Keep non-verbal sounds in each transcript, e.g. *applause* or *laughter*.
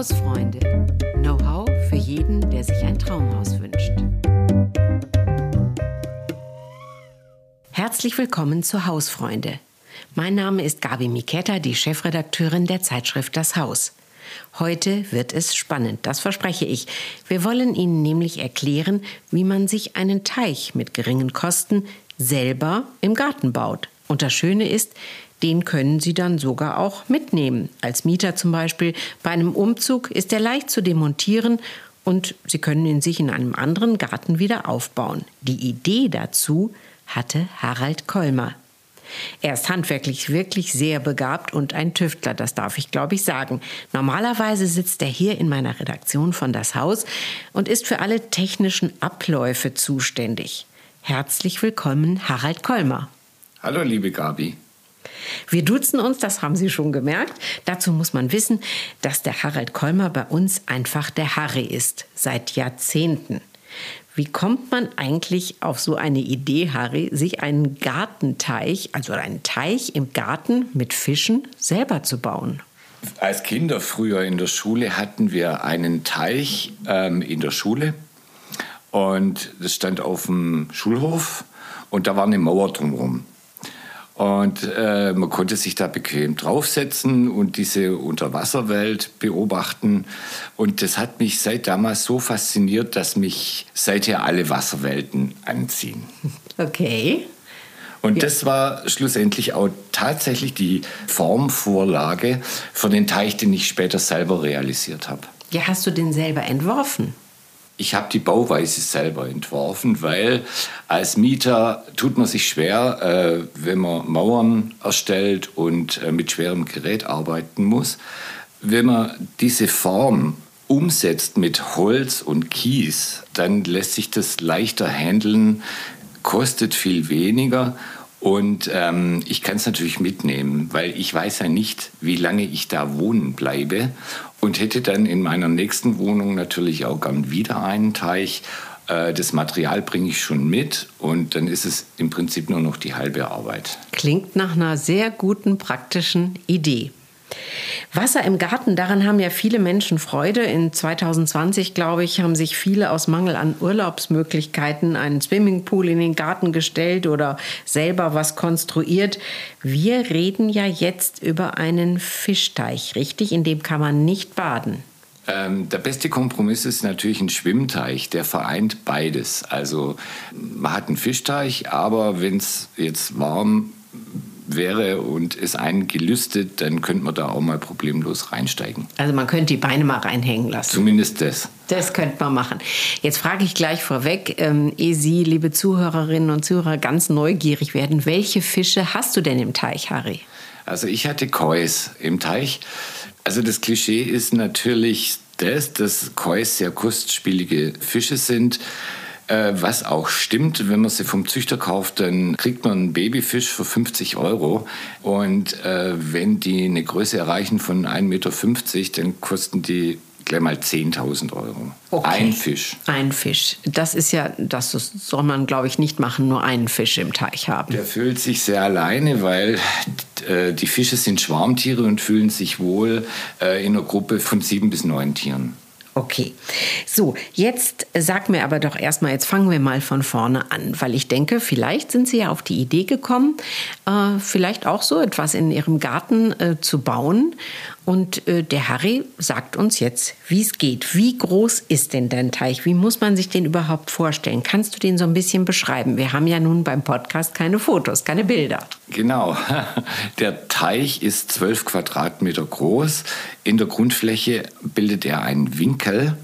Hausfreunde. Know-how für jeden, der sich ein Traumhaus wünscht. Herzlich willkommen zu Hausfreunde. Mein Name ist Gabi Miketta, die Chefredakteurin der Zeitschrift Das Haus. Heute wird es spannend, das verspreche ich. Wir wollen Ihnen nämlich erklären, wie man sich einen Teich mit geringen Kosten selber im Garten baut. Und das Schöne ist, den können Sie dann sogar auch mitnehmen. Als Mieter zum Beispiel. Bei einem Umzug ist er leicht zu demontieren und Sie können ihn sich in einem anderen Garten wieder aufbauen. Die Idee dazu hatte Harald Kolmer. Er ist handwerklich wirklich sehr begabt und ein Tüftler, das darf ich, glaube ich, sagen. Normalerweise sitzt er hier in meiner Redaktion von Das Haus und ist für alle technischen Abläufe zuständig. Herzlich willkommen, Harald Kolmer. Hallo, liebe Gabi. Wir duzen uns, das haben Sie schon gemerkt. Dazu muss man wissen, dass der Harald Kolmer bei uns einfach der Harry ist, seit Jahrzehnten. Wie kommt man eigentlich auf so eine Idee, Harry, sich einen Gartenteich, also einen Teich im Garten mit Fischen selber zu bauen? Als Kinder früher in der Schule hatten wir einen Teich ähm, in der Schule und das stand auf dem Schulhof und da war eine Mauer drumherum. Und äh, man konnte sich da bequem draufsetzen und diese Unterwasserwelt beobachten. Und das hat mich seit damals so fasziniert, dass mich seither alle Wasserwelten anziehen. Okay. Und ja. das war schlussendlich auch tatsächlich die Formvorlage für den Teich, den ich später selber realisiert habe. Ja, hast du den selber entworfen? Ich habe die Bauweise selber entworfen, weil als Mieter tut man sich schwer, äh, wenn man Mauern erstellt und äh, mit schwerem Gerät arbeiten muss. Wenn man diese Form umsetzt mit Holz und Kies, dann lässt sich das leichter handeln, kostet viel weniger und ähm, ich kann es natürlich mitnehmen, weil ich weiß ja nicht, wie lange ich da wohnen bleibe und hätte dann in meiner nächsten Wohnung natürlich auch gern wieder einen Teich. Äh, das Material bringe ich schon mit und dann ist es im Prinzip nur noch die halbe Arbeit. Klingt nach einer sehr guten praktischen Idee. Wasser im Garten, daran haben ja viele Menschen Freude. In 2020, glaube ich, haben sich viele aus Mangel an Urlaubsmöglichkeiten einen Swimmingpool in den Garten gestellt oder selber was konstruiert. Wir reden ja jetzt über einen Fischteich, richtig? In dem kann man nicht baden. Ähm, der beste Kompromiss ist natürlich ein Schwimmteich, der vereint beides. Also man hat einen Fischteich, aber wenn es jetzt warm wäre und es einen gelüstet, dann könnte man da auch mal problemlos reinsteigen. Also man könnte die Beine mal reinhängen lassen. Zumindest das. Das könnte man machen. Jetzt frage ich gleich vorweg, ähm, ehe Sie, liebe Zuhörerinnen und Zuhörer, ganz neugierig werden, welche Fische hast du denn im Teich, Harry? Also ich hatte Kois im Teich. Also das Klischee ist natürlich das, dass Kois sehr kostspielige Fische sind. Äh, was auch stimmt, wenn man sie vom Züchter kauft, dann kriegt man einen Babyfisch für 50 Euro. Und äh, wenn die eine Größe erreichen von 1,50 Meter, dann kosten die gleich mal 10.000 Euro. Okay. Ein Fisch. Ein Fisch. Das ist ja, das soll man, glaube ich, nicht machen, nur einen Fisch im Teich haben. Der fühlt sich sehr alleine, weil äh, die Fische sind Schwarmtiere und fühlen sich wohl äh, in einer Gruppe von sieben bis neun Tieren. Okay, so, jetzt sag mir aber doch erstmal, jetzt fangen wir mal von vorne an, weil ich denke, vielleicht sind Sie ja auf die Idee gekommen, äh, vielleicht auch so etwas in Ihrem Garten äh, zu bauen. Und äh, der Harry sagt uns jetzt, wie es geht. Wie groß ist denn dein Teich? Wie muss man sich den überhaupt vorstellen? Kannst du den so ein bisschen beschreiben? Wir haben ja nun beim Podcast keine Fotos, keine Bilder. Genau. *laughs* Der Teich ist zwölf Quadratmeter groß. In der Grundfläche bildet er einen Winkel.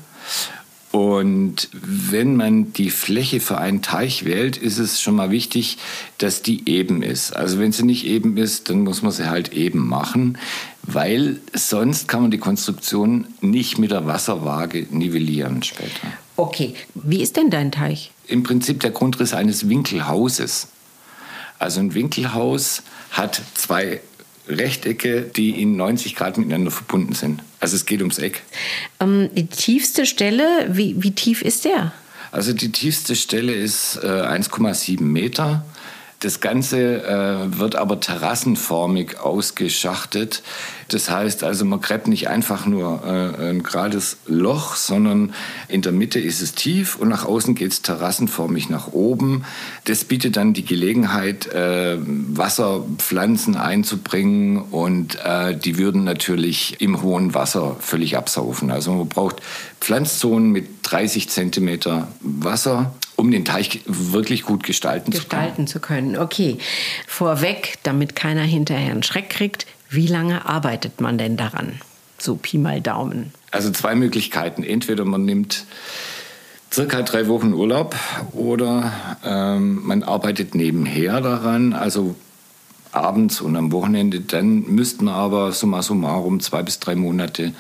Und wenn man die Fläche für einen Teich wählt, ist es schon mal wichtig, dass die eben ist. Also wenn sie nicht eben ist, dann muss man sie halt eben machen, weil sonst kann man die Konstruktion nicht mit der Wasserwaage nivellieren später. Okay, wie ist denn dein Teich? Im Prinzip der Grundriss eines Winkelhauses. Also ein Winkelhaus hat zwei Rechtecke, die in 90 Grad miteinander verbunden sind. Also es geht ums Eck. Ähm, die tiefste Stelle, wie, wie tief ist der? Also die tiefste Stelle ist äh, 1,7 Meter. Das Ganze äh, wird aber terrassenformig ausgeschachtet. Das heißt also, man gräbt nicht einfach nur äh, ein gerades Loch, sondern in der Mitte ist es tief und nach außen geht es terrassenförmig nach oben. Das bietet dann die Gelegenheit, äh, Wasserpflanzen einzubringen und äh, die würden natürlich im hohen Wasser völlig absaufen. Also man braucht Pflanzzonen mit 30 Zentimeter Wasser um den Teich wirklich gut gestalten, gestalten zu können. Gestalten zu können. Okay, vorweg, damit keiner hinterher einen Schreck kriegt, wie lange arbeitet man denn daran? So Pi mal Daumen. Also zwei Möglichkeiten. Entweder man nimmt circa drei Wochen Urlaub oder ähm, man arbeitet nebenher daran, also abends und am Wochenende. Dann müssten aber summa summarum zwei bis drei Monate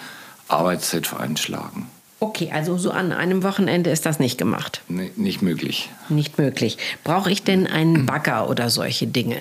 Arbeitszeit veranschlagen. Okay, also so an einem Wochenende ist das nicht gemacht. Nee, nicht möglich. Nicht möglich. Brauche ich denn einen Bagger oder solche Dinge?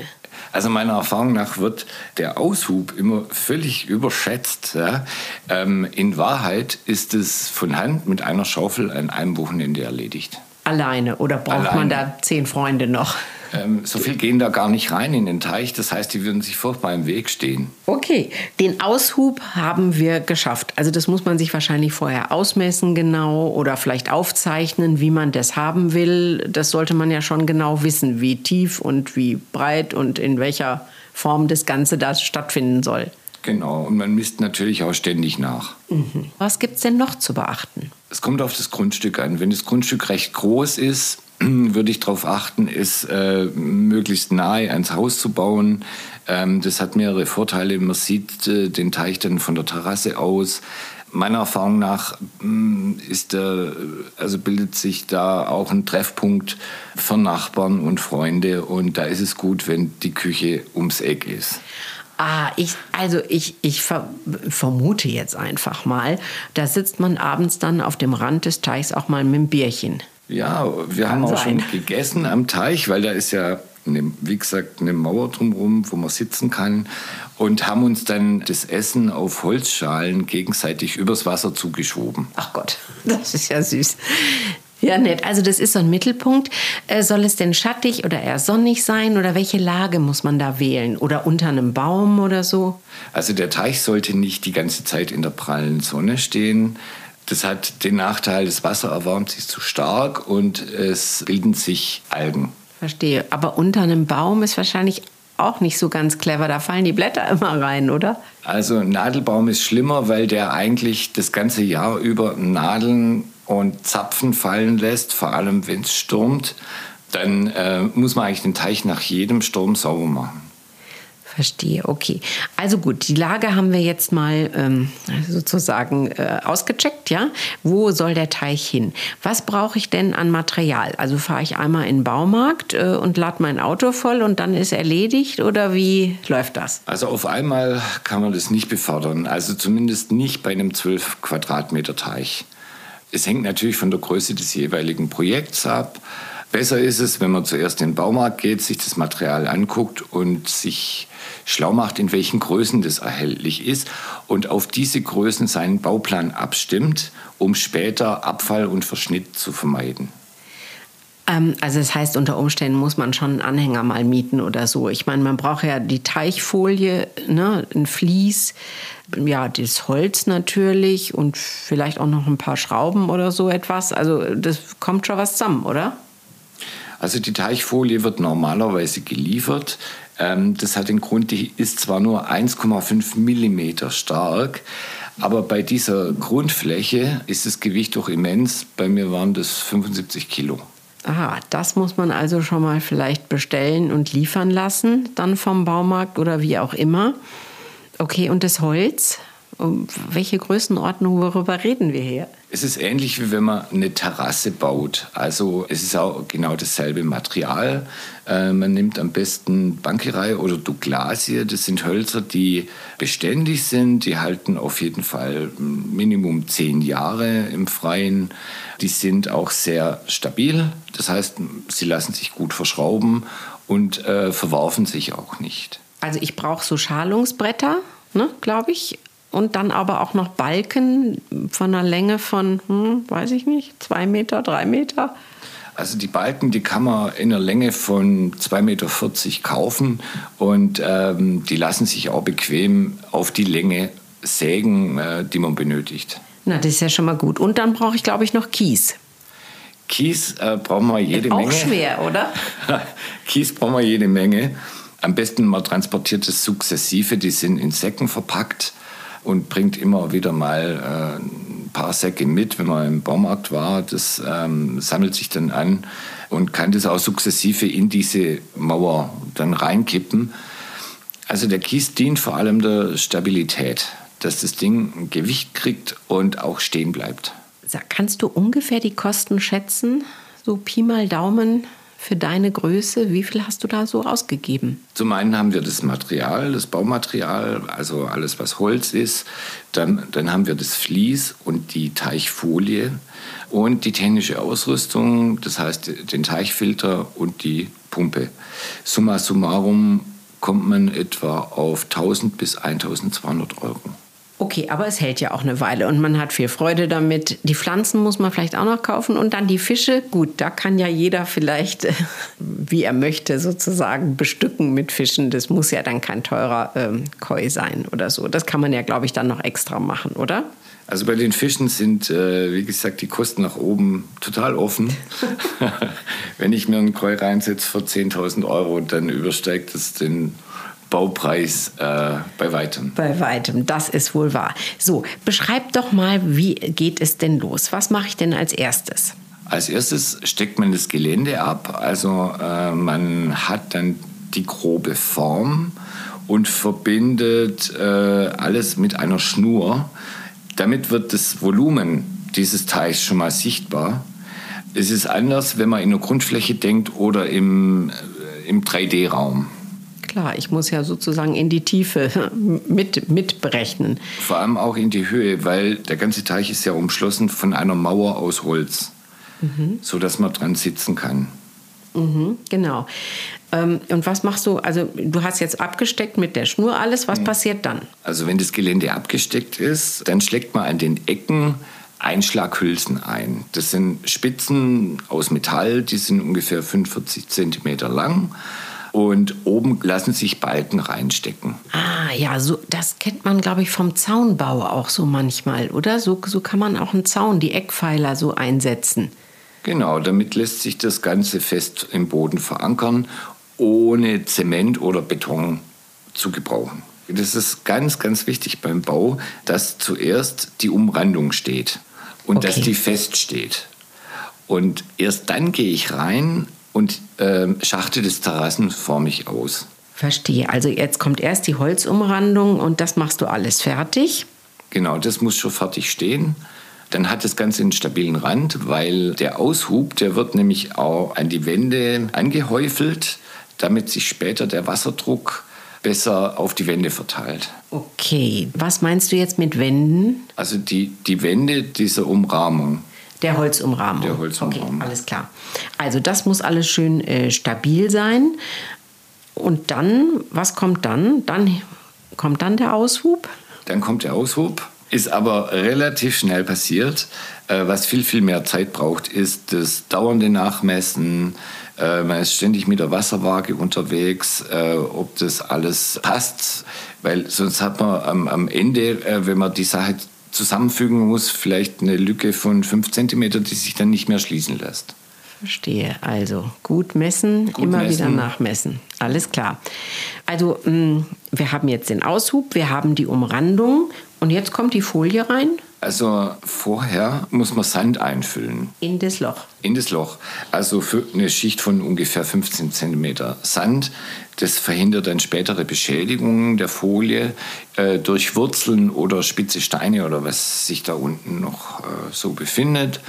Also meiner Erfahrung nach wird der Aushub immer völlig überschätzt. Ja. Ähm, in Wahrheit ist es von Hand mit einer Schaufel an einem Wochenende erledigt. Alleine oder braucht Alleine. man da zehn Freunde noch? Ähm, so viel gehen da gar nicht rein in den Teich. Das heißt, die würden sich furchtbar im Weg stehen. Okay, den Aushub haben wir geschafft. Also das muss man sich wahrscheinlich vorher ausmessen genau oder vielleicht aufzeichnen, wie man das haben will. Das sollte man ja schon genau wissen, wie tief und wie breit und in welcher Form das Ganze da stattfinden soll. Genau, und man misst natürlich auch ständig nach. Mhm. Was gibt es denn noch zu beachten? Es kommt auf das Grundstück an. Wenn das Grundstück recht groß ist, *clears throat* würde ich darauf achten, es äh, möglichst nahe ans Haus zu bauen. Ähm, das hat mehrere Vorteile. Man sieht äh, den Teich dann von der Terrasse aus. Meiner Erfahrung nach mm, ist der, also bildet sich da auch ein Treffpunkt für Nachbarn und Freunde und da ist es gut, wenn die Küche ums Eck ist. Ah, ich, also ich, ich ver vermute jetzt einfach mal, da sitzt man abends dann auf dem Rand des Teichs auch mal mit dem Bierchen. Ja, wir Kann haben auch sein. schon gegessen am Teich, weil da ist ja, eine, wie gesagt, eine Mauer drumherum, wo man sitzen kann. Und haben uns dann das Essen auf Holzschalen gegenseitig übers Wasser zugeschoben. Ach Gott, *laughs* das ist ja süß. Ja, nett. Also das ist so ein Mittelpunkt. Äh, soll es denn schattig oder eher sonnig sein oder welche Lage muss man da wählen? Oder unter einem Baum oder so? Also der Teich sollte nicht die ganze Zeit in der prallen Sonne stehen. Das hat den Nachteil, das Wasser erwärmt sich zu stark und es bilden sich Algen. Verstehe. Aber unter einem Baum ist wahrscheinlich auch nicht so ganz clever. Da fallen die Blätter *laughs* immer rein, oder? Also ein Nadelbaum ist schlimmer, weil der eigentlich das ganze Jahr über Nadeln und Zapfen fallen lässt, vor allem wenn es stürmt. Dann äh, muss man eigentlich den Teich nach jedem Sturm sauber machen. Verstehe, okay. Also gut, die Lage haben wir jetzt mal ähm, sozusagen äh, ausgecheckt, ja. Wo soll der Teich hin? Was brauche ich denn an Material? Also fahre ich einmal in den Baumarkt äh, und lade mein Auto voll und dann ist erledigt oder wie läuft das? Also auf einmal kann man das nicht befördern, also zumindest nicht bei einem 12 Quadratmeter Teich. Es hängt natürlich von der Größe des jeweiligen Projekts ab. Besser ist es, wenn man zuerst in den Baumarkt geht, sich das Material anguckt und sich schlau macht, in welchen Größen das erhältlich ist und auf diese Größen seinen Bauplan abstimmt, um später Abfall und Verschnitt zu vermeiden. Ähm, also das heißt, unter Umständen muss man schon einen Anhänger mal mieten oder so. Ich meine, man braucht ja die Teichfolie, ne, ein Vlies, ja, das Holz natürlich und vielleicht auch noch ein paar Schrauben oder so etwas. Also das kommt schon was zusammen, oder? Also die Teichfolie wird normalerweise geliefert. Ähm, das hat den Grund, die ist zwar nur 1,5 Millimeter stark, aber bei dieser Grundfläche ist das Gewicht doch immens. Bei mir waren das 75 Kilo. Aha, das muss man also schon mal vielleicht bestellen und liefern lassen, dann vom Baumarkt oder wie auch immer. Okay, und das Holz? Um welche Größenordnung, worüber reden wir hier? Es ist ähnlich wie wenn man eine Terrasse baut. Also es ist auch genau dasselbe Material. Äh, man nimmt am besten Bankerei oder Douglasie. Das sind Hölzer, die beständig sind. Die halten auf jeden Fall Minimum zehn Jahre im Freien. Die sind auch sehr stabil. Das heißt, sie lassen sich gut verschrauben und äh, verwerfen sich auch nicht. Also ich brauche so Schalungsbretter, ne, glaube ich und dann aber auch noch Balken von einer Länge von, hm, weiß ich nicht, zwei Meter, drei Meter. Also die Balken, die kann man in einer Länge von 2,40 Meter kaufen und ähm, die lassen sich auch bequem auf die Länge sägen, äh, die man benötigt. Na, das ist ja schon mal gut. Und dann brauche ich, glaube ich, noch Kies. Kies äh, brauchen wir jede auch Menge. Auch schwer, oder? *laughs* Kies brauchen wir jede Menge. Am besten man transportiert es sukzessive. Die sind in Säcken verpackt und bringt immer wieder mal äh, ein paar Säcke mit, wenn man im Baumarkt war. Das ähm, sammelt sich dann an und kann das auch sukzessive in diese Mauer dann reinkippen. Also der Kies dient vor allem der Stabilität, dass das Ding Gewicht kriegt und auch stehen bleibt. Kannst du ungefähr die Kosten schätzen? So Pi mal Daumen für deine Größe. Wie viel hast du da so ausgegeben? Zum einen haben wir das Material, das Baumaterial, also alles, was Holz ist. Dann, dann haben wir das Vlies und die Teichfolie und die technische Ausrüstung, das heißt den Teichfilter und die Pumpe. Summa summarum kommt man etwa auf 1000 bis 1200 Euro. Okay, aber es hält ja auch eine Weile und man hat viel Freude damit. Die Pflanzen muss man vielleicht auch noch kaufen und dann die Fische. Gut, da kann ja jeder vielleicht, *laughs* wie er möchte, sozusagen bestücken mit Fischen. Das muss ja dann kein teurer ähm, Koi sein oder so. Das kann man ja, glaube ich, dann noch extra machen, oder? Also bei den Fischen sind, äh, wie gesagt, die Kosten nach oben total offen. *laughs* *laughs* Wenn ich mir einen Koi reinsetze für 10.000 Euro, dann übersteigt es den Baupreis äh, bei weitem. Bei weitem, das ist wohl wahr. So, beschreib doch mal, wie geht es denn los? Was mache ich denn als erstes? Als erstes steckt man das Gelände ab. Also äh, man hat dann die grobe Form und verbindet äh, alles mit einer Schnur. Damit wird das Volumen dieses Teichs schon mal sichtbar. Es ist anders, wenn man in der Grundfläche denkt oder im, äh, im 3D-Raum klar, ich muss ja sozusagen in die Tiefe *laughs* mit, mitberechnen. Vor allem auch in die Höhe, weil der ganze Teich ist ja umschlossen von einer Mauer aus Holz, mhm. sodass man dran sitzen kann. Mhm, genau. Ähm, und was machst du? Also, du hast jetzt abgesteckt mit der Schnur alles. Was mhm. passiert dann? Also, wenn das Gelände abgesteckt ist, dann schlägt man an den Ecken Einschlaghülsen ein. Das sind Spitzen aus Metall, die sind ungefähr 45 Zentimeter lang und oben lassen sich Balken reinstecken. Ah, ja, so, das kennt man, glaube ich, vom Zaunbau auch so manchmal, oder? So, so kann man auch einen Zaun, die Eckpfeiler so einsetzen. Genau, damit lässt sich das Ganze fest im Boden verankern, ohne Zement oder Beton zu gebrauchen. Das ist ganz, ganz wichtig beim Bau, dass zuerst die Umrandung steht und okay. dass die fest steht. Und erst dann gehe ich rein und äh, schachte das terrassenförmig aus. Verstehe. Also jetzt kommt erst die Holzumrandung und das machst du alles fertig? Genau, das muss schon fertig stehen. Dann hat das Ganze einen stabilen Rand, weil der Aushub, der wird nämlich auch an die Wände angehäufelt, damit sich später der Wasserdruck besser auf die Wände verteilt. Okay, was meinst du jetzt mit Wänden? Also die, die Wände dieser Umrahmung. Der Holzumrahmung. Der Holzumrahmung. Okay, alles klar. Also das muss alles schön äh, stabil sein. Und dann, was kommt dann? Dann kommt dann der Aushub? Dann kommt der Aushub. Ist aber relativ schnell passiert. Äh, was viel, viel mehr Zeit braucht, ist das dauernde Nachmessen. Äh, man ist ständig mit der Wasserwaage unterwegs, äh, ob das alles passt. Weil sonst hat man am, am Ende, äh, wenn man die Sache zusammenfügen muss, vielleicht eine Lücke von 5 cm, die sich dann nicht mehr schließen lässt. Verstehe. Also gut messen, gut immer messen. wieder nachmessen. Alles klar. Also mm, wir haben jetzt den Aushub, wir haben die Umrandung und jetzt kommt die Folie rein. Also vorher muss man Sand einfüllen. In das Loch. In das Loch. Also für eine Schicht von ungefähr 15 cm Sand. Das verhindert dann spätere Beschädigungen der Folie äh, durch Wurzeln oder spitze Steine oder was sich da unten noch äh, so befindet.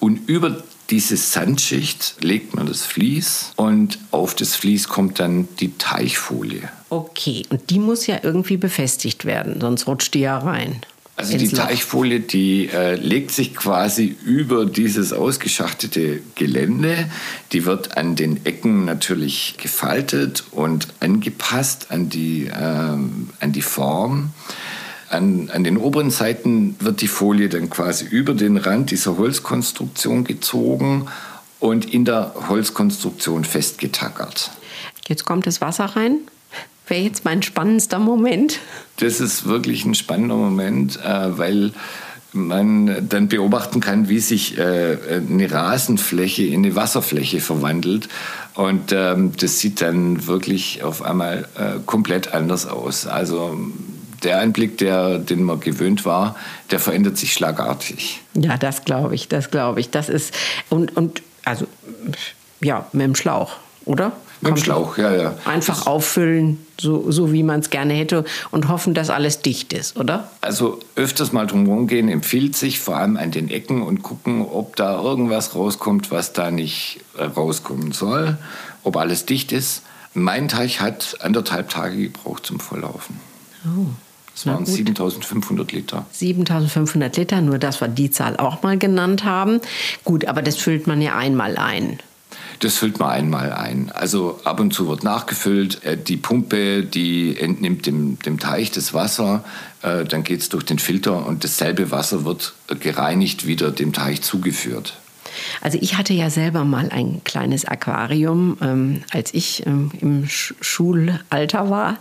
Und über diese Sandschicht legt man das Vlies und auf das Vlies kommt dann die Teichfolie. Okay, und die muss ja irgendwie befestigt werden, sonst rutscht die ja rein. Also die Teichfolie, die äh, legt sich quasi über dieses ausgeschachtete Gelände. Die wird an den Ecken natürlich gefaltet und angepasst an die, äh, an die Form. An, an den oberen Seiten wird die Folie dann quasi über den Rand dieser Holzkonstruktion gezogen und in der Holzkonstruktion festgetackert. Jetzt kommt das Wasser rein. Wäre jetzt mein spannendster Moment. Das ist wirklich ein spannender Moment, äh, weil man dann beobachten kann, wie sich äh, eine Rasenfläche in eine Wasserfläche verwandelt. Und ähm, das sieht dann wirklich auf einmal äh, komplett anders aus. Also der Einblick, der, den man gewöhnt war, der verändert sich schlagartig. Ja, das glaube ich, das glaube ich. Das ist, und, und also, ja, mit dem Schlauch, oder? Mit dem Schlauch, ja, ja. Einfach das auffüllen, so, so wie man es gerne hätte und hoffen, dass alles dicht ist, oder? Also öfters mal drumherum gehen empfiehlt sich, vor allem an den Ecken und gucken, ob da irgendwas rauskommt, was da nicht äh, rauskommen soll, ob alles dicht ist. Mein Teich hat anderthalb Tage gebraucht zum Volllaufen. Oh. Das waren 7500 Liter. 7500 Liter, nur dass wir die Zahl auch mal genannt haben. Gut, aber das füllt man ja einmal ein. Das füllt man einmal ein. Also ab und zu wird nachgefüllt. Äh, die Pumpe, die entnimmt dem, dem Teich das Wasser. Äh, dann geht es durch den Filter und dasselbe Wasser wird gereinigt wieder dem Teich zugeführt. Also ich hatte ja selber mal ein kleines Aquarium, ähm, als ich ähm, im Sch Schulalter war.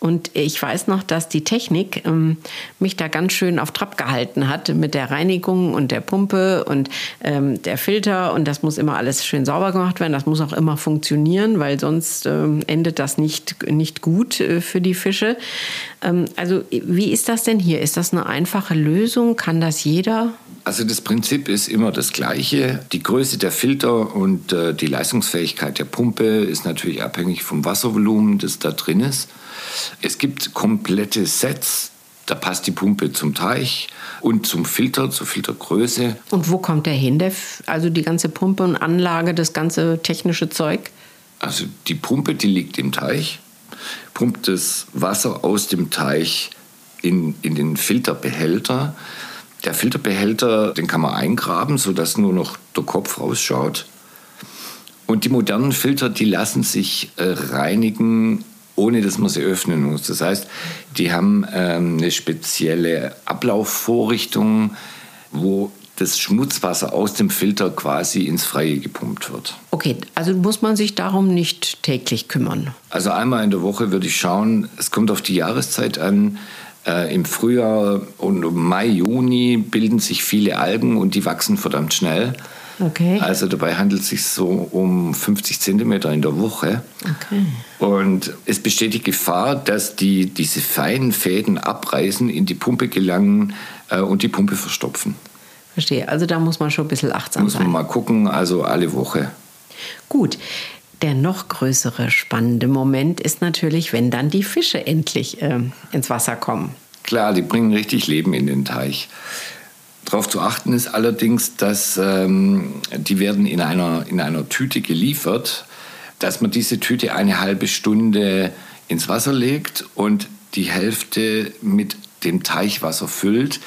Und ich weiß noch, dass die Technik ähm, mich da ganz schön auf Trab gehalten hat mit der Reinigung und der Pumpe und ähm, der Filter. Und das muss immer alles schön sauber gemacht werden. Das muss auch immer funktionieren, weil sonst ähm, endet das nicht, nicht gut äh, für die Fische. Ähm, also wie ist das denn hier? Ist das eine einfache Lösung? Kann das jeder? Also das Prinzip ist immer das gleiche. Die Größe der Filter und äh, die Leistungsfähigkeit der Pumpe ist natürlich abhängig vom Wasservolumen, das da drin ist. Es gibt komplette Sets, da passt die Pumpe zum Teich und zum Filter, zur Filtergröße. Und wo kommt der hin? Der, also die ganze Pumpe und Anlage, das ganze technische Zeug? Also die Pumpe, die liegt im Teich, pumpt das Wasser aus dem Teich in, in den Filterbehälter. Der Filterbehälter, den kann man eingraben, sodass nur noch der Kopf rausschaut. Und die modernen Filter, die lassen sich äh, reinigen, ohne dass man sie öffnen muss. Das heißt, die haben ähm, eine spezielle Ablaufvorrichtung, wo das Schmutzwasser aus dem Filter quasi ins Freie gepumpt wird. Okay, also muss man sich darum nicht täglich kümmern? Also einmal in der Woche würde ich schauen, es kommt auf die Jahreszeit an, äh, Im Frühjahr und Mai, Juni bilden sich viele Algen und die wachsen verdammt schnell. Okay. Also dabei handelt es sich so um 50 Zentimeter in der Woche. Okay. Und es besteht die Gefahr, dass die diese feinen Fäden abreißen, in die Pumpe gelangen äh, und die Pumpe verstopfen. Verstehe. Also da muss man schon ein bisschen achtsam muss sein. Muss man mal gucken, also alle Woche. Gut. Der noch größere spannende Moment ist natürlich, wenn dann die Fische endlich äh, ins Wasser kommen. Klar, die bringen richtig Leben in den Teich. Darauf zu achten ist allerdings, dass ähm, die werden in einer, in einer Tüte geliefert, dass man diese Tüte eine halbe Stunde ins Wasser legt und die Hälfte mit dem Teichwasser füllt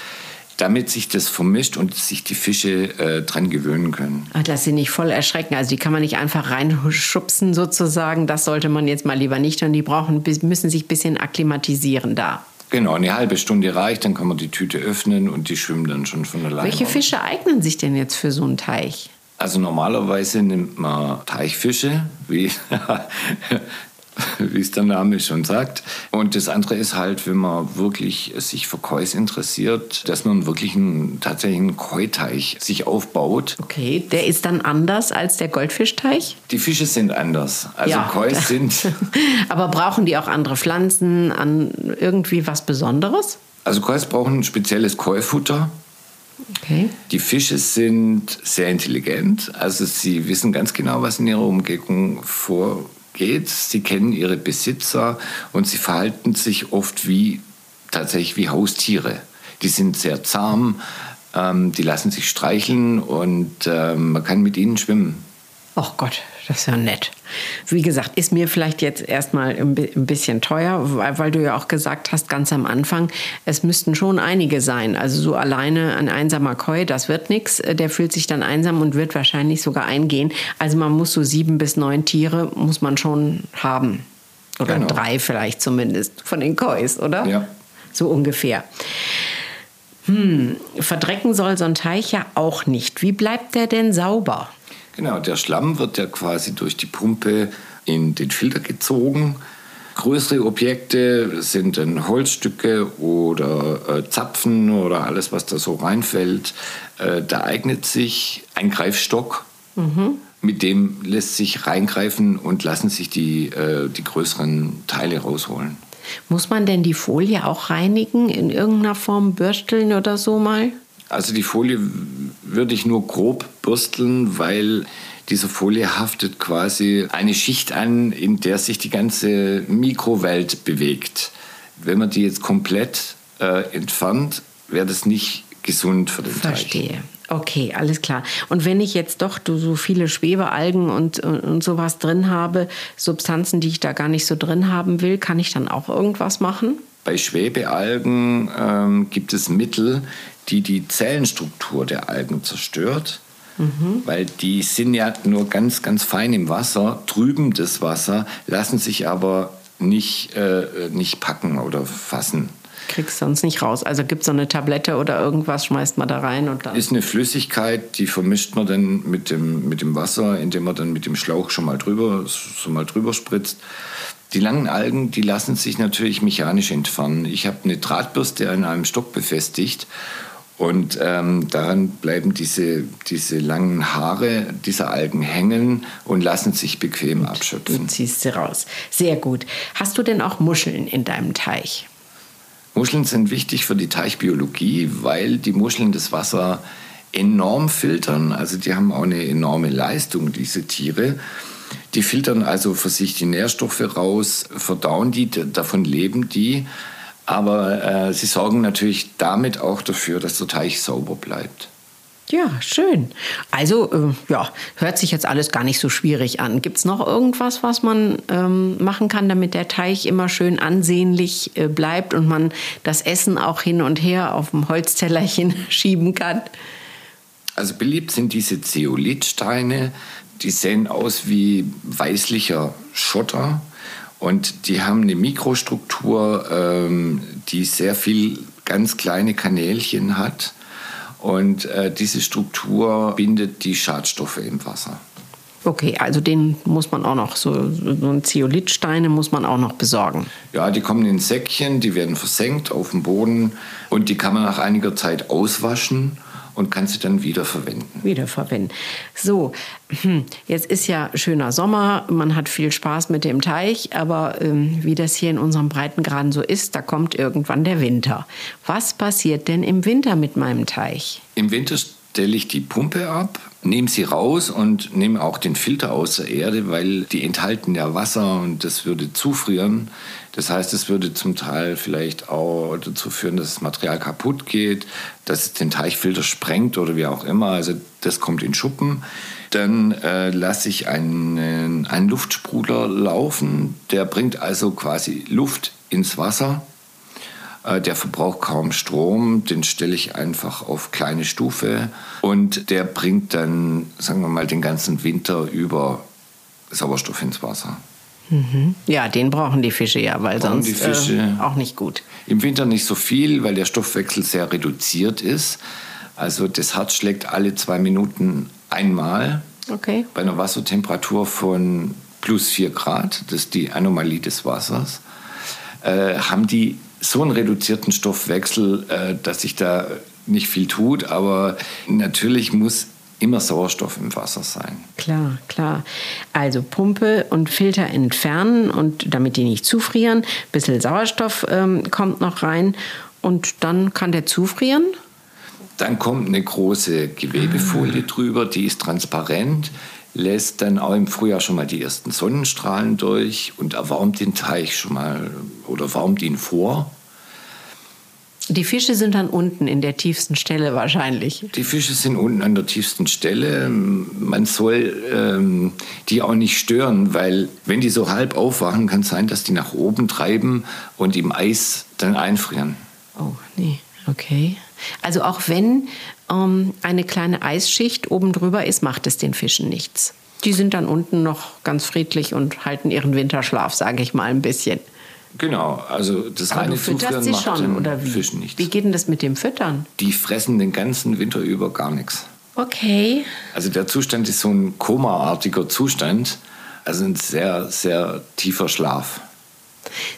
damit sich das vermischt und sich die Fische äh, dran gewöhnen können. Ach, dass sie nicht voll erschrecken. Also die kann man nicht einfach reinschubsen sozusagen. Das sollte man jetzt mal lieber nicht. Und die brauchen, müssen sich ein bisschen akklimatisieren da. Genau, eine halbe Stunde reicht, dann kann man die Tüte öffnen und die schwimmen dann schon von alleine. Welche Fische eignen sich denn jetzt für so einen Teich? Also normalerweise nimmt man Teichfische, wie *laughs* *laughs* wie es der Name schon sagt. Und das andere ist halt, wenn man wirklich sich für Kois interessiert, dass man wirklich einen tatsächlichen Koi-Teich sich aufbaut. Okay, der ist dann anders als der Goldfischteich? Die Fische sind anders. Also ja. Kois *laughs* sind. Aber brauchen die auch andere Pflanzen an irgendwie was Besonderes? Also Kois brauchen ein spezielles Koi-Futter. Okay. Die Fische sind sehr intelligent, also sie wissen ganz genau, was in ihrer Umgebung vor, geht. Sie kennen ihre Besitzer und sie verhalten sich oft wie tatsächlich wie Haustiere. Die sind sehr zahm, ähm, die lassen sich streicheln und ähm, man kann mit ihnen schwimmen. Ach Gott, das ist ja nett. Wie gesagt, ist mir vielleicht jetzt erstmal ein bisschen teuer, weil, du ja auch gesagt hast, ganz am Anfang, es müssten schon einige sein. Also so alleine ein einsamer Koi, das wird nichts. Der fühlt sich dann einsam und wird wahrscheinlich sogar eingehen. Also man muss so sieben bis neun Tiere, muss man schon haben. Oder genau. drei vielleicht zumindest von den Kois, oder? Ja. So ungefähr. Hm, verdrecken soll so ein Teich ja auch nicht. Wie bleibt der denn sauber? Genau, der Schlamm wird ja quasi durch die Pumpe in den Filter gezogen. Größere Objekte sind dann Holzstücke oder äh, Zapfen oder alles, was da so reinfällt. Äh, da eignet sich ein Greifstock. Mhm. Mit dem lässt sich reingreifen und lassen sich die, äh, die größeren Teile rausholen. Muss man denn die Folie auch reinigen, in irgendeiner Form bürsteln oder so mal? Also die Folie würde ich nur grob bürsteln, weil diese Folie haftet quasi eine Schicht an, in der sich die ganze Mikrowelt bewegt. Wenn man die jetzt komplett äh, entfernt, wäre das nicht gesund für den Verstehe. Teich. Verstehe. Okay, alles klar. Und wenn ich jetzt doch so viele Schwebealgen und, und, und, sowas drin habe, Substanzen, die ich da gar nicht so drin haben will, kann ich dann auch irgendwas machen? Bei Schwebealgen ähm, gibt es Mittel, die die Zellenstruktur der Algen zerstört. Mhm. Weil die sind ja nur ganz, ganz fein im Wasser, trüben das Wasser, lassen sich aber nicht, äh, nicht packen oder fassen kriegst sonst nicht raus. Also gibt es so eine Tablette oder irgendwas, schmeißt man da rein und dann. Ist eine Flüssigkeit, die vermischt man dann mit dem, mit dem Wasser, indem man dann mit dem Schlauch schon mal drüber, so mal drüber spritzt. Die langen Algen, die lassen sich natürlich mechanisch entfernen. Ich habe eine Drahtbürste an einem Stock befestigt und ähm, daran bleiben diese, diese langen Haare dieser Algen hängen und lassen sich bequem gut, abschöpfen. Du ziehst sie raus. Sehr gut. Hast du denn auch Muscheln in deinem Teich? Muscheln sind wichtig für die Teichbiologie, weil die Muscheln das Wasser enorm filtern. Also die haben auch eine enorme Leistung, diese Tiere. Die filtern also für sich die Nährstoffe raus, verdauen die, davon leben die. Aber äh, sie sorgen natürlich damit auch dafür, dass der Teich sauber bleibt. Ja, schön. Also, äh, ja, hört sich jetzt alles gar nicht so schwierig an. Gibt es noch irgendwas, was man ähm, machen kann, damit der Teich immer schön ansehnlich äh, bleibt und man das Essen auch hin und her auf dem Holztellerchen *laughs* schieben kann? Also beliebt sind diese Zeolithsteine. Die sehen aus wie weißlicher Schotter und die haben eine Mikrostruktur, ähm, die sehr viel ganz kleine Kanälchen hat. Und äh, diese Struktur bindet die Schadstoffe im Wasser. Okay, also den muss man auch noch, so, so ein Zeolithsteine muss man auch noch besorgen. Ja, die kommen in Säckchen, die werden versenkt auf dem Boden und die kann man nach einiger Zeit auswaschen und kann sie dann wiederverwenden. Wiederverwenden. So, hm, jetzt ist ja schöner Sommer, man hat viel Spaß mit dem Teich, aber ähm, wie das hier in unserem Breitengraden so ist, da kommt irgendwann der Winter. Was passiert denn im Winter mit meinem Teich? Im Winter stelle ich die Pumpe ab, nehme sie raus und nehme auch den Filter aus der Erde, weil die enthalten ja Wasser und das würde zufrieren. Das heißt, es würde zum Teil vielleicht auch dazu führen, dass das Material kaputt geht, dass es den Teichfilter sprengt oder wie auch immer. Also das kommt in Schuppen. Dann äh, lasse ich einen, einen Luftsprudler laufen. Der bringt also quasi Luft ins Wasser. Äh, der verbraucht kaum Strom, den stelle ich einfach auf kleine Stufe und der bringt dann, sagen wir mal, den ganzen Winter über Sauerstoff ins Wasser. Mhm. Ja, den brauchen die Fische ja, weil brauchen sonst Fische äh, auch nicht gut. Im Winter nicht so viel, weil der Stoffwechsel sehr reduziert ist. Also das Herz schlägt alle zwei Minuten einmal. Okay. Bei einer Wassertemperatur von plus 4 Grad, das ist die Anomalie des Wassers, äh, haben die so einen reduzierten Stoffwechsel, äh, dass sich da nicht viel tut. Aber natürlich muss immer Sauerstoff im Wasser sein. Klar, klar. Also Pumpe und Filter entfernen und damit die nicht zufrieren. Ein bisschen Sauerstoff ähm, kommt noch rein und dann kann der zufrieren. Dann kommt eine große Gewebefolie ah. drüber, die ist transparent, lässt dann auch im Frühjahr schon mal die ersten Sonnenstrahlen durch und erwärmt den Teich schon mal oder wärmt ihn vor. Die Fische sind dann unten in der tiefsten Stelle wahrscheinlich. Die Fische sind unten an der tiefsten Stelle. Man soll ähm, die auch nicht stören, weil wenn die so halb aufwachen, kann es sein, dass die nach oben treiben und im Eis dann einfrieren. Oh, nee, okay. Also auch wenn ähm, eine kleine Eisschicht oben drüber ist, macht es den Fischen nichts. Die sind dann unten noch ganz friedlich und halten ihren Winterschlaf, sage ich mal ein bisschen. Genau, also das Aber reine du Zufüttern sie macht schon, oder wie? Fischen nichts. Wie geht denn das mit dem Füttern? Die fressen den ganzen Winter über gar nichts. Okay. Also der Zustand ist so ein komaartiger Zustand, also ein sehr, sehr tiefer Schlaf.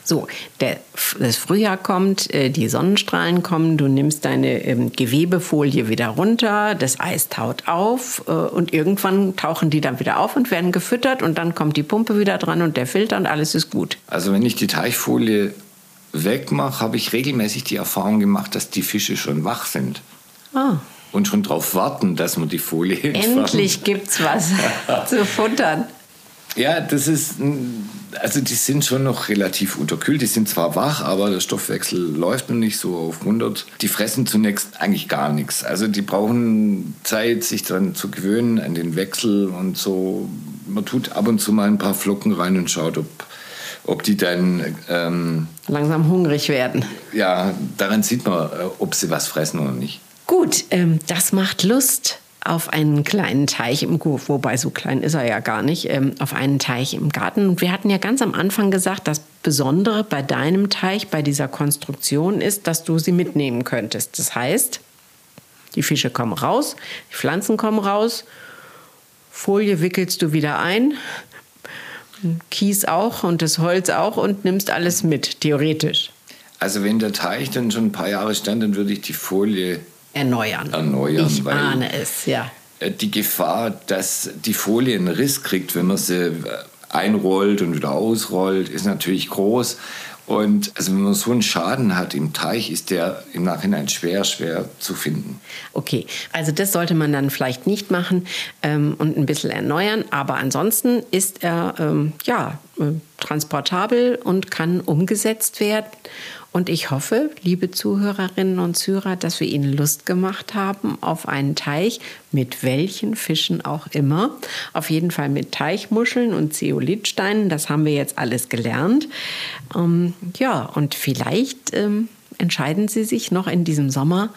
So, der, das Frühjahr kommt, äh, die Sonnenstrahlen kommen, du nimmst deine ähm, Gewebefolie wieder runter, das Eis taut auf äh, und irgendwann tauchen die dann wieder auf und werden gefüttert und dann kommt die Pumpe wieder dran und der Filter und alles ist gut. Also wenn ich die Teichfolie wegmache, habe ich regelmäßig die Erfahrung gemacht, dass die Fische schon wach sind. Ah. Und schon darauf warten, dass man die Folie *laughs* Endlich gibt es was *laughs* zu futtern. Ja, das ist, also die sind schon noch relativ unterkühlt. Die sind zwar wach, aber der Stoffwechsel läuft noch nicht so auf 100. Die fressen zunächst eigentlich gar nichts. Also die brauchen Zeit, sich dann zu gewöhnen an den Wechsel und so. Man tut ab und zu mal ein paar Flocken rein und schaut, ob, ob die dann ähm, langsam hungrig werden. Ja, daran sieht man, äh, ob sie was fressen oder nicht. Gut, ähm, das macht Lust auf einen kleinen Teich im Garten, wobei so klein ist er ja gar nicht, ähm, auf einen Teich im Garten. Und wir hatten ja ganz am Anfang gesagt, das Besondere bei deinem Teich, bei dieser Konstruktion ist, dass du sie mitnehmen könntest. Das heißt, die Fische kommen raus, die Pflanzen kommen raus, Folie wickelst du wieder ein, Kies auch und das Holz auch und nimmst alles mit, theoretisch. Also wenn der Teich dann schon ein paar Jahre stand, dann würde ich die Folie erneuern. Erneuern. Ich ahne es, ja. Äh, die Gefahr, dass die Folie einen Riss kriegt, wenn man sie äh, einrollt und wieder ausrollt, ist natürlich groß. Und also wenn man so einen Schaden hat im Teich, ist der im Nachhinein schwer, schwer zu finden. Okay, also das sollte man dann vielleicht nicht machen ähm, und ein bisschen erneuern. Aber ansonsten ist er ähm, ja äh, transportabel und kann umgesetzt werden. Und ich hoffe, liebe Zuhörerinnen und Zuhörer, dass wir Ihnen Lust gemacht haben auf einen Teich, mit welchen Fischen auch immer. Auf jeden Fall mit Teichmuscheln und Zeolithsteinen, das haben wir jetzt alles gelernt. Ähm, ja, und vielleicht ähm, entscheiden Sie sich noch in diesem Sommer,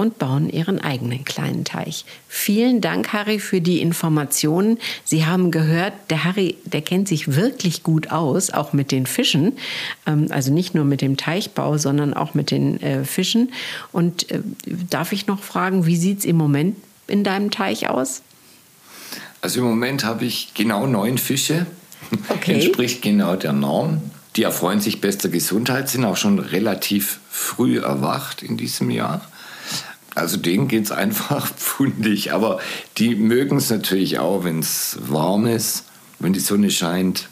und bauen ihren eigenen kleinen Teich. Vielen Dank, Harry, für die Informationen. Sie haben gehört, der Harry, der kennt sich wirklich gut aus, auch mit den Fischen. Ähm, also nicht nur mit dem Teichbau, sondern auch mit den äh, Fischen. Und äh, darf ich noch fragen, wie sieht es im Moment in deinem Teich aus? Also im Moment habe ich genau neun Fische. Okay. *laughs* Entspricht genau der Norm. Die erfreuen sich bester Gesundheit, sind auch schon relativ früh erwacht in diesem Jahr. Also denen geht es einfach *laughs* pfundig. Aber die mögen es natürlich auch, wenn es warm ist, wenn die Sonne scheint,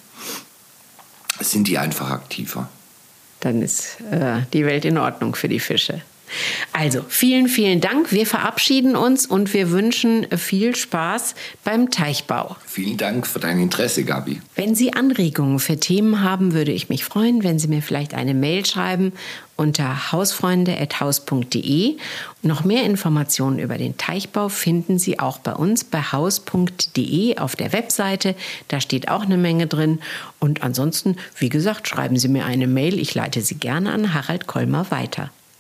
sind die einfach aktiver. Dann ist äh, die Welt in Ordnung für die Fische. Also vielen, vielen Dank. Wir verabschieden uns und wir wünschen viel Spaß beim Teichbau. Vielen Dank für dein Interesse, Gabi. Wenn Sie Anregungen für Themen haben, würde ich mich freuen, wenn Sie mir vielleicht eine Mail schreiben unter hausfreunde.haus.de. Noch mehr Informationen über den Teichbau finden Sie auch bei uns bei haus.de auf der Webseite. Da steht auch eine Menge drin. Und ansonsten, wie gesagt, schreiben Sie mir eine Mail. Ich leite sie gerne an Harald Kolmer weiter.